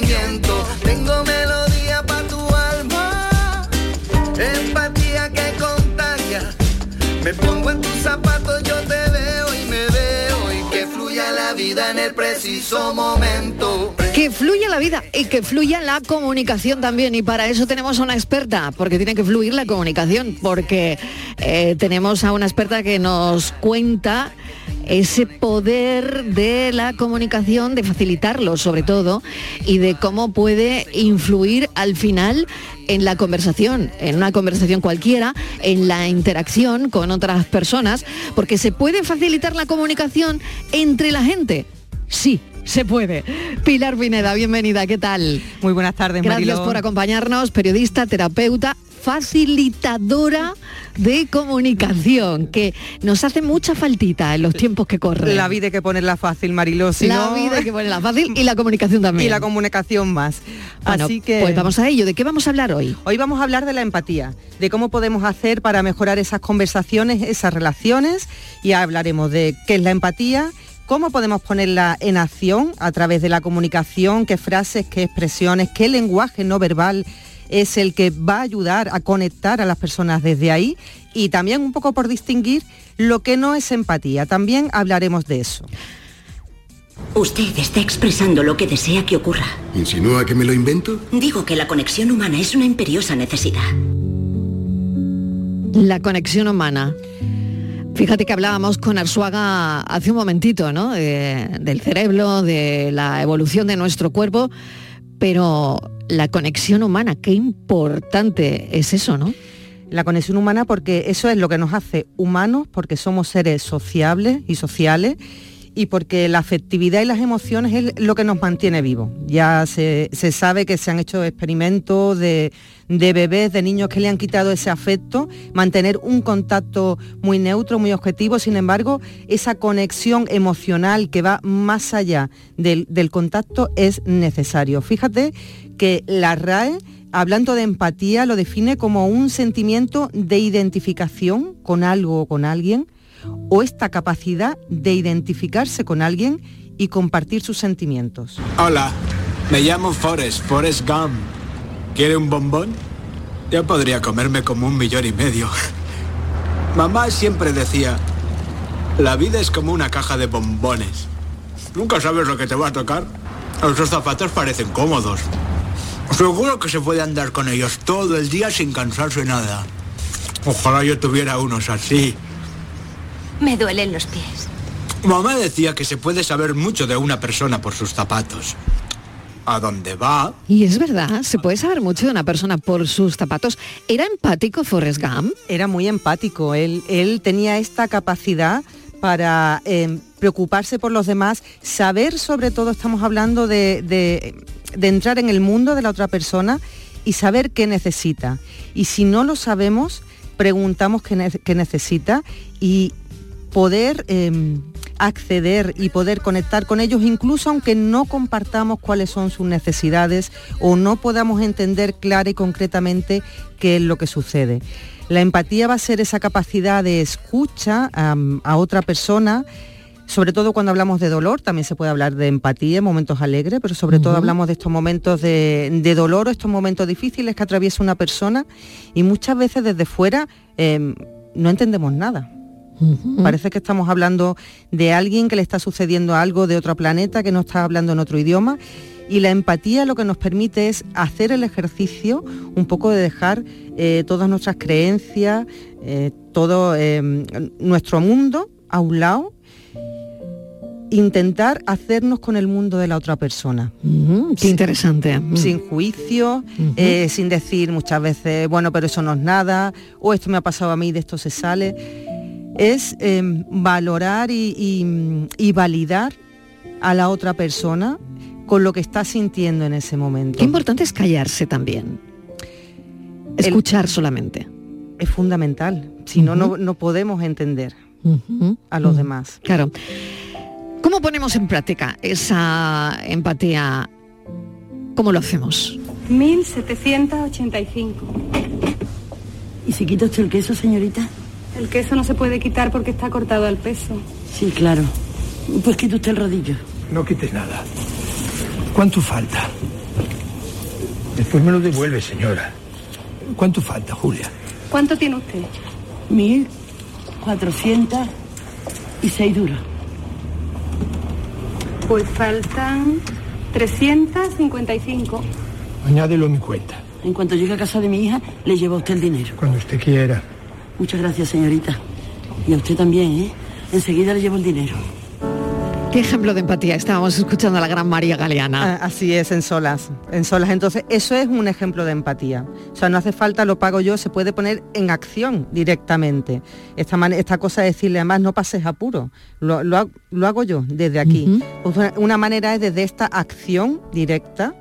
Tengo melodía para tu alma. Empatía que contagia. Me pongo en tus zapatos, yo te veo y me veo. Y que fluya la vida en el preciso momento. Que fluya la vida y que fluya la comunicación también. Y para eso tenemos a una experta, porque tiene que fluir la comunicación, porque eh, tenemos a una experta que nos cuenta ese poder de la comunicación, de facilitarlo sobre todo, y de cómo puede influir al final en la conversación, en una conversación cualquiera, en la interacción con otras personas, porque se puede facilitar la comunicación entre la gente. Sí, se puede. Pilar Pineda, bienvenida, ¿qué tal? Muy buenas tardes, Gracias por acompañarnos, periodista, terapeuta, facilitadora de comunicación, que nos hace mucha faltita en los tiempos que corren. La vida hay que ponerla fácil, Mariló. si La no- vida hay que ponerla fácil y la comunicación también. Y la comunicación más. Bueno, Así que... pues vamos a ello. ¿De qué vamos a hablar hoy? Hoy vamos a hablar de la empatía, de cómo podemos hacer para mejorar esas conversaciones, esas relaciones, y hablaremos de qué es la empatía, cómo podemos ponerla en acción a través de la comunicación, qué frases, qué expresiones, qué lenguaje no verbal es el que va a ayudar a conectar a las personas desde ahí y también un poco por distinguir lo que no es empatía. También hablaremos de eso. Usted está expresando lo que desea que ocurra. ¿Insinúa que me lo invento? Digo que la conexión humana es una imperiosa necesidad. La conexión humana. Fíjate que hablábamos con Arsuaga hace un momentito, ¿no? De- del cerebro, de la evolución de nuestro cuerpo, pero la conexión humana, qué importante es eso, ¿no? La conexión humana porque eso es lo que nos hace humanos, porque somos seres sociables y sociales y porque la afectividad y las emociones es lo que nos mantiene vivos. Ya se, sabe que se han hecho experimentos de, bebés, de niños que le han quitado ese afecto, mantener un contacto muy neutro, muy objetivo, sin embargo, esa conexión emocional que va más allá del contacto es necesario. Fíjate que la RAE hablando de empatía, lo define como un sentimiento de identificación con algo o con alguien, o esta capacidad de identificarse con alguien y compartir sus sentimientos. Hola, me llamo Forrest, Forrest Gump. ¿Quiere un bombón? Yo podría comerme como un millón y medio. Mamá siempre decía, la vida es como una caja de bombones. Nunca sabes lo que te va a tocar. Esos zapatos parecen cómodos. Seguro que se puede andar con ellos todo el día sin cansarse nada. Ojalá yo tuviera unos así. Me duelen los pies. Mamá decía que se puede saber mucho de una persona por sus zapatos. A dónde va, Y es verdad, se puede saber mucho de una persona por sus zapatos. ¿Era empático Forrest Gump? Era muy empático, él, él tenía esta capacidad para eh, preocuparse por los demás, saber sobre todo, estamos hablando de, de- entrar en el mundo de la otra persona y saber qué necesita. Y si no lo sabemos, preguntamos qué, qué necesita y poder eh, acceder y poder conectar con ellos, incluso aunque no compartamos cuáles son sus necesidades o no podamos entender clara y concretamente qué es lo que sucede. La empatía va a ser esa capacidad de escucha a otra persona, sobre todo cuando hablamos de dolor, también se puede hablar de empatía en momentos alegres, pero sobre todo hablamos de estos momentos de, de dolor o estos momentos difíciles que atraviesa una persona y muchas veces desde fuera em, no entendemos nada. Parece que estamos hablando de alguien que le está sucediendo algo de otro planeta, que no está hablando en otro idioma. Y la empatía lo que nos permite es hacer el ejercicio un poco de dejar eh, todas nuestras creencias, eh, todo eh, nuestro mundo a un lado, intentar hacernos con el mundo de la otra persona. qué interesante. Mm. Sin juicio, eh, sin decir muchas veces, bueno, pero eso no es nada, o esto me ha pasado a mí, de esto se sale. Es eh, valorar y, y- y validar a la otra persona con lo que está sintiendo en ese momento. Qué importante es callarse también. Escuchar solamente. Es fundamental, si no, no, no podemos entender a los demás. Claro. ¿Cómo ponemos en práctica esa empatía? ¿Cómo lo hacemos? 1785. ¿Y si quita usted el queso, señorita? El queso no se puede quitar porque está cortado al peso. Sí, claro. Pues quita usted el rodillo. No quites nada. ¿Cuánto falta? Después me lo devuelve, señora. ¿Cuánto falta, Julia? ¿Cuánto tiene usted? Mil cuatrocientas y seis duros. Pues faltan 355. Añádelo a mi cuenta, En cuanto llegue a casa de mi hija, le lleva a usted el dinero. cuando usted quiera. Muchas gracias, señorita. Y a usted también, ¿eh? Enseguida le llevo el dinero. ¿Qué ejemplo de empatía? Estábamos escuchando a la gran María Galeana. Ah, Así es, en solas. En solas. Entonces, eso es un ejemplo de empatía. O sea, no hace falta, lo pago yo, se puede poner en acción directamente. Esta, mane- esta cosa de decirle, además, no pases apuro. Lo, lo lo hago yo desde aquí. Pues una, una manera es desde esta acción directa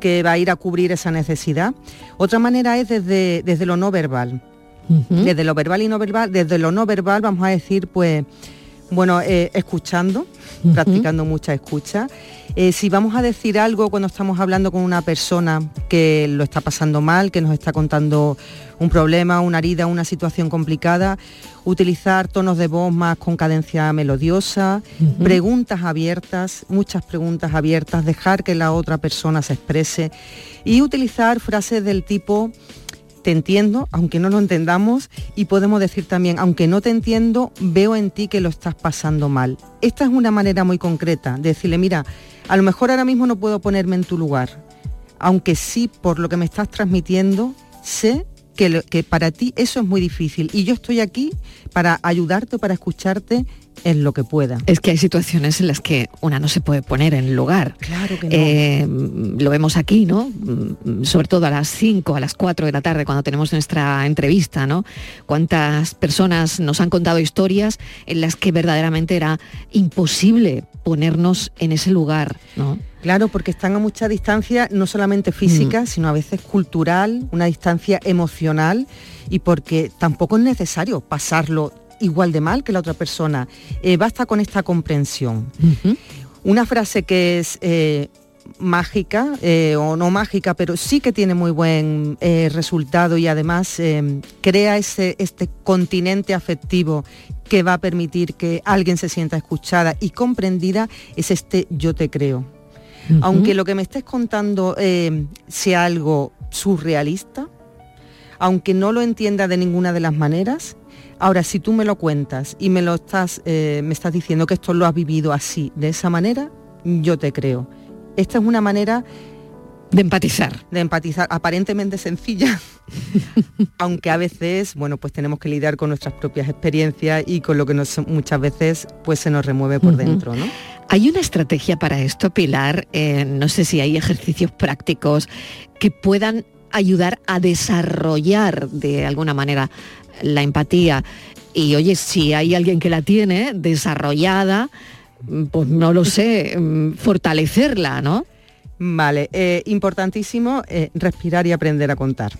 que va a ir a cubrir esa necesidad. Otra manera es desde, desde lo no verbal. Desde lo verbal y no verbal, desde lo no verbal vamos a decir, pues, bueno, eh, escuchando, practicando mucha escucha. Eh, si vamos a decir algo cuando estamos hablando con una persona que lo está pasando mal, que nos está contando un problema, una herida, una situación complicada, utilizar tonos de voz más con cadencia melodiosa, preguntas abiertas, muchas preguntas abiertas, dejar que la otra persona se exprese y utilizar frases del tipo te entiendo, aunque no lo entendamos, y podemos decir también, aunque no te entiendo, veo en ti que lo estás pasando mal. Esta es una manera muy concreta de decirle, mira, a lo mejor ahora mismo no puedo ponerme en tu lugar, aunque sí, por lo que me estás transmitiendo, sé que, lo- que para ti eso es muy difícil y yo estoy aquí para ayudarte, para escucharte en lo que pueda. Es que hay situaciones en las que una no se puede poner en lugar. Claro que no. Eh, lo vemos aquí, ¿no? Sobre todo a las 5, a las 4 de la tarde cuando tenemos nuestra entrevista, ¿no? Cuántas personas nos han contado historias en las que verdaderamente era imposible ponernos en ese lugar, ¿no? Claro, porque están a mucha distancia, no solamente física, Mm. sino a veces cultural, una distancia emocional, y porque tampoco es necesario pasarlo igual de mal que la otra persona. Eh, basta con esta comprensión. Una frase que es, eh, mágica eh, o no mágica, pero sí que tiene muy buen eh, resultado y además eh, crea ese, este continente afectivo que va a permitir que alguien se sienta escuchada y comprendida, es este yo te creo. Aunque lo que me estés contando sea algo surrealista, aunque no lo entienda de ninguna de las maneras, ahora si tú me lo cuentas y me lo estás, eh, me estás diciendo que esto lo has vivido así, de esa manera, yo te creo. Esta es una manera de empatizar. De empatizar, aparentemente sencilla, aunque a veces, bueno, pues tenemos que lidiar con nuestras propias experiencias y con lo que nos, muchas veces pues se nos remueve por dentro, ¿no? ¿Hay una estrategia para esto, Pilar? Eh, no sé si hay ejercicios prácticos que puedan ayudar a desarrollar de alguna manera la empatía. Y oye, si hay alguien que la tiene desarrollada, mm, pues no lo sé, mm, fortalecerla, ¿no? Vale, eh, importantísimo eh, respirar y aprender a contar.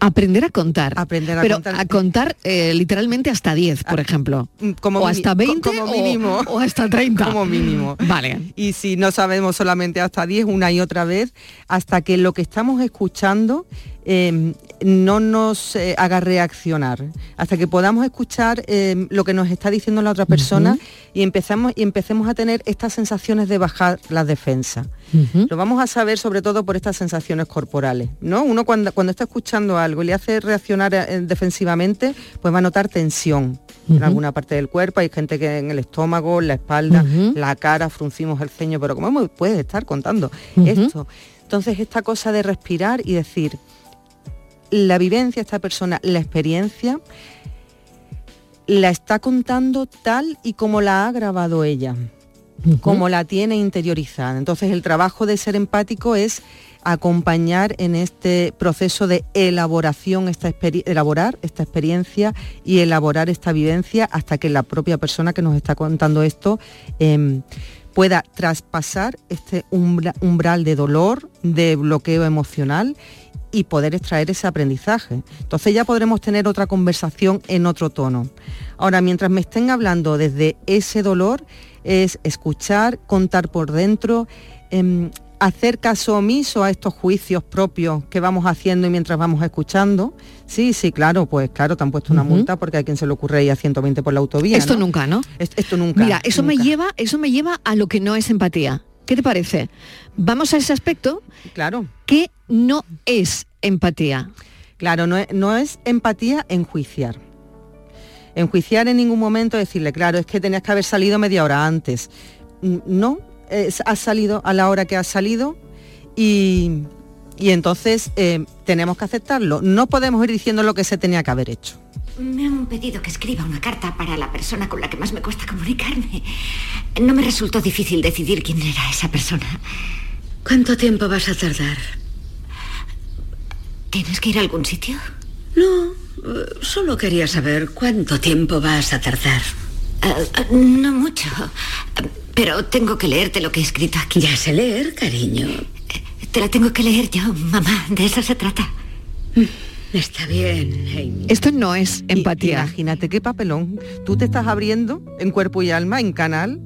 Aprender a contar. Aprender a Pero contar. a contar eh, literalmente hasta 10, por ejemplo. como o hasta co- 20 como o- mínimo. o, hasta 30. Como mínimo. Vale. Y si no sabemos solamente hasta 10, una y otra vez, hasta que lo que estamos escuchando eh, no nos eh, haga reaccionar, hasta que podamos escuchar eh, lo que nos está diciendo la otra persona y, empezamos, y empecemos a tener estas sensaciones de bajar las defensas. Lo vamos a saber sobre todo por estas sensaciones corporales, ¿no? Uno cuando, cuando está escuchando algo y le hace reaccionar eh, defensivamente, pues va a notar tensión en alguna parte del cuerpo. Hay gente que en el estómago, en la espalda, la cara, fruncimos el ceño, pero ¿cómo puedes estar contando esto? Entonces esta cosa de respirar y decir, la vivencia, esta persona, la experiencia, la está contando tal y como la ha grabado ella como la tiene interiorizada. Entonces el trabajo de ser empático es acompañar en este proceso de elaboración, esta elaborar esta experiencia y elaborar esta vivencia hasta que la propia persona que nos está contando esto em, pueda traspasar este umbra- umbral de dolor, de bloqueo emocional y poder extraer ese aprendizaje. Entonces ya podremos tener otra conversación en otro tono. Ahora, mientras me estén hablando desde ese dolor, es escuchar, contar por dentro, em, hacer caso omiso a estos juicios propios que vamos haciendo y mientras vamos escuchando. Sí, sí, claro, pues claro, te han puesto una multa porque hay quien se le ocurre ir a 120 por la autovía. Esto ¿no? nunca, ¿no? Es- Esto nunca. Mira, eso me lleva, eso me lleva a lo que no es empatía. ¿Qué te parece? Vamos a ese aspecto. Claro. Que no es empatía. Claro, no es, no es empatía enjuiciar. Enjuiciar en ningún momento, decirle, claro, es que tenías que haber salido media hora antes. Mm, No, es- has salido a la hora que has salido y, y entonces eh, tenemos que aceptarlo. No podemos ir diciendo lo que se tenía que haber hecho. Me han pedido que escriba una carta para la persona con la que más me cuesta comunicarme. No me resultó difícil decidir quién era esa persona. ¿Cuánto tiempo vas a tardar? ¿Tienes que ir a algún sitio? No, eh, solo quería saber cuánto tiempo vas a tardar. Eh, no mucho. Pero tengo que leerte lo que he escrito aquí. Ya sé leer, cariño. Te la tengo que leer yo, mamá. De eso se trata. Está bien, Amy. Esto no es empatía. Imagínate qué papelón. Tú te estás abriendo en cuerpo y alma, en canal,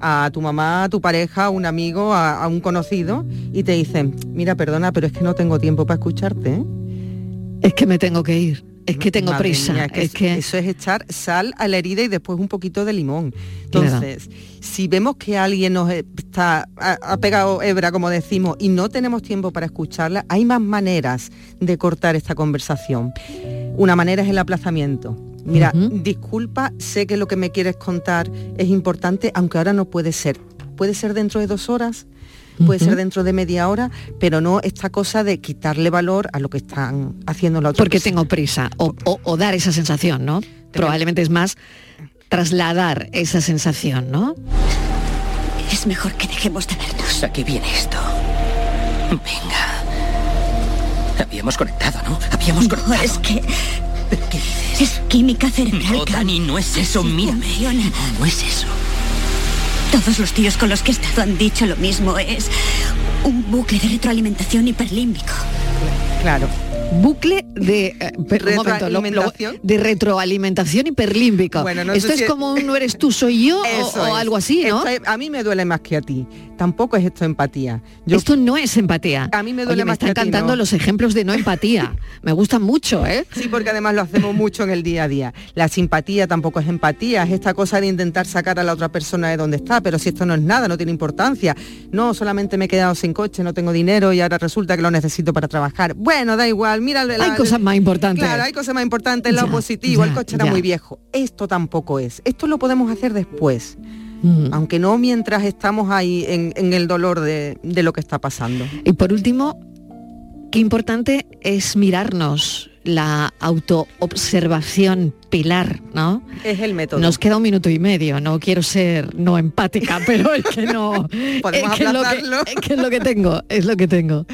a tu mamá, a tu pareja, a un amigo, a, a un conocido, y te dicen, mira, perdona, pero es que no tengo tiempo para escucharte. ¿eh?". Es que me tengo que ir. Es que tengo Madre prisa. mía, que es es- que Eso es echar sal a la herida y después un poquito de limón. Entonces, si vemos que alguien nos está, ha pegado hebra, como decimos, y no tenemos tiempo para escucharla, hay más maneras de cortar esta conversación. Una manera es el aplazamiento. Mira, disculpa, sé que lo que me quieres contar es importante, aunque ahora no puede ser. Puede ser dentro de dos horas, puede ser dentro de media hora, pero no esta cosa de quitarle valor a lo que están haciendo la otra porque persona. tengo prisa. O, o- o dar esa sensación, ¿no? Probablemente es más trasladar esa sensación, ¿no? Es mejor que dejemos de vernos. Aquí viene esto. Venga. Habíamos conectado, ¿no? Habíamos conectado. es que... Es química cerebral. No, Dani, no es eso, Sí mírame. funciona. No es eso. Todos los tíos con los que he estado han dicho lo mismo. Es un bucle de retroalimentación hiperlímbico. Claro. Bucle de eh, momento, lo- lo- Retroalimentación. de retroalimentación hiperlímbico. Bueno, no Esto es si- como un no eres tú, soy yo o- algo así, ¿no? Es- a mí me duele más que a ti. Tampoco es esto empatía. Yo- Esto no es empatía. A mí me duele Oye, me más que están a ti, cantando ¿no? los ejemplos de no empatía. me gustan mucho, ¿eh? Sí, porque además lo hacemos mucho en el día a día. La simpatía tampoco es empatía, es esta cosa de intentar sacar a la otra persona de donde está, pero si esto no es nada, no tiene importancia. No, solamente me he quedado sin coche, no tengo dinero y ahora resulta que lo necesito para trabajar. Bueno, da igual, mira... Hay cosas más importantes. Claro, hay cosas más importantes, el lado Ya, positivo, el ya, coche era muy viejo. Esto tampoco es. Esto lo podemos hacer después. Mm. Aunque no mientras estamos ahí en, en el dolor de, de lo que está pasando. Y por último, qué importante es mirarnos la autoobservación pilar, ¿no? Es el método. Nos queda un minuto y medio, no quiero ser no empática, pero es que no. Podemos es que es lo que- aplazarlo. es que es lo que tengo, es lo que tengo.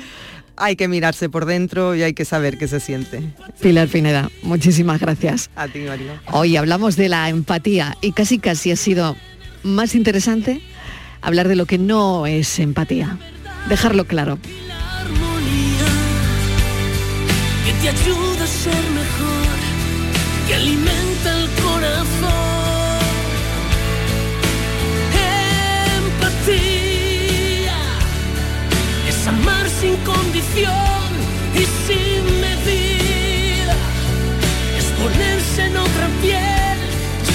Hay que mirarse por dentro y hay que saber qué se siente. Pilar Pineda, muchísimas gracias. A ti, Marilo. Hoy hablamos de la empatía y casi casi ha sido más interesante hablar de lo que no es empatía. Dejarlo claro. que te ayuda a ser mejor, que alimenta sin condición y sin medida, es ponerse en otra piel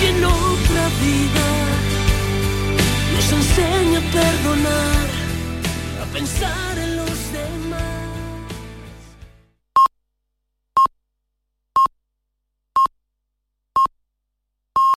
y en otra vida. Nos enseña a perdonar, a pensar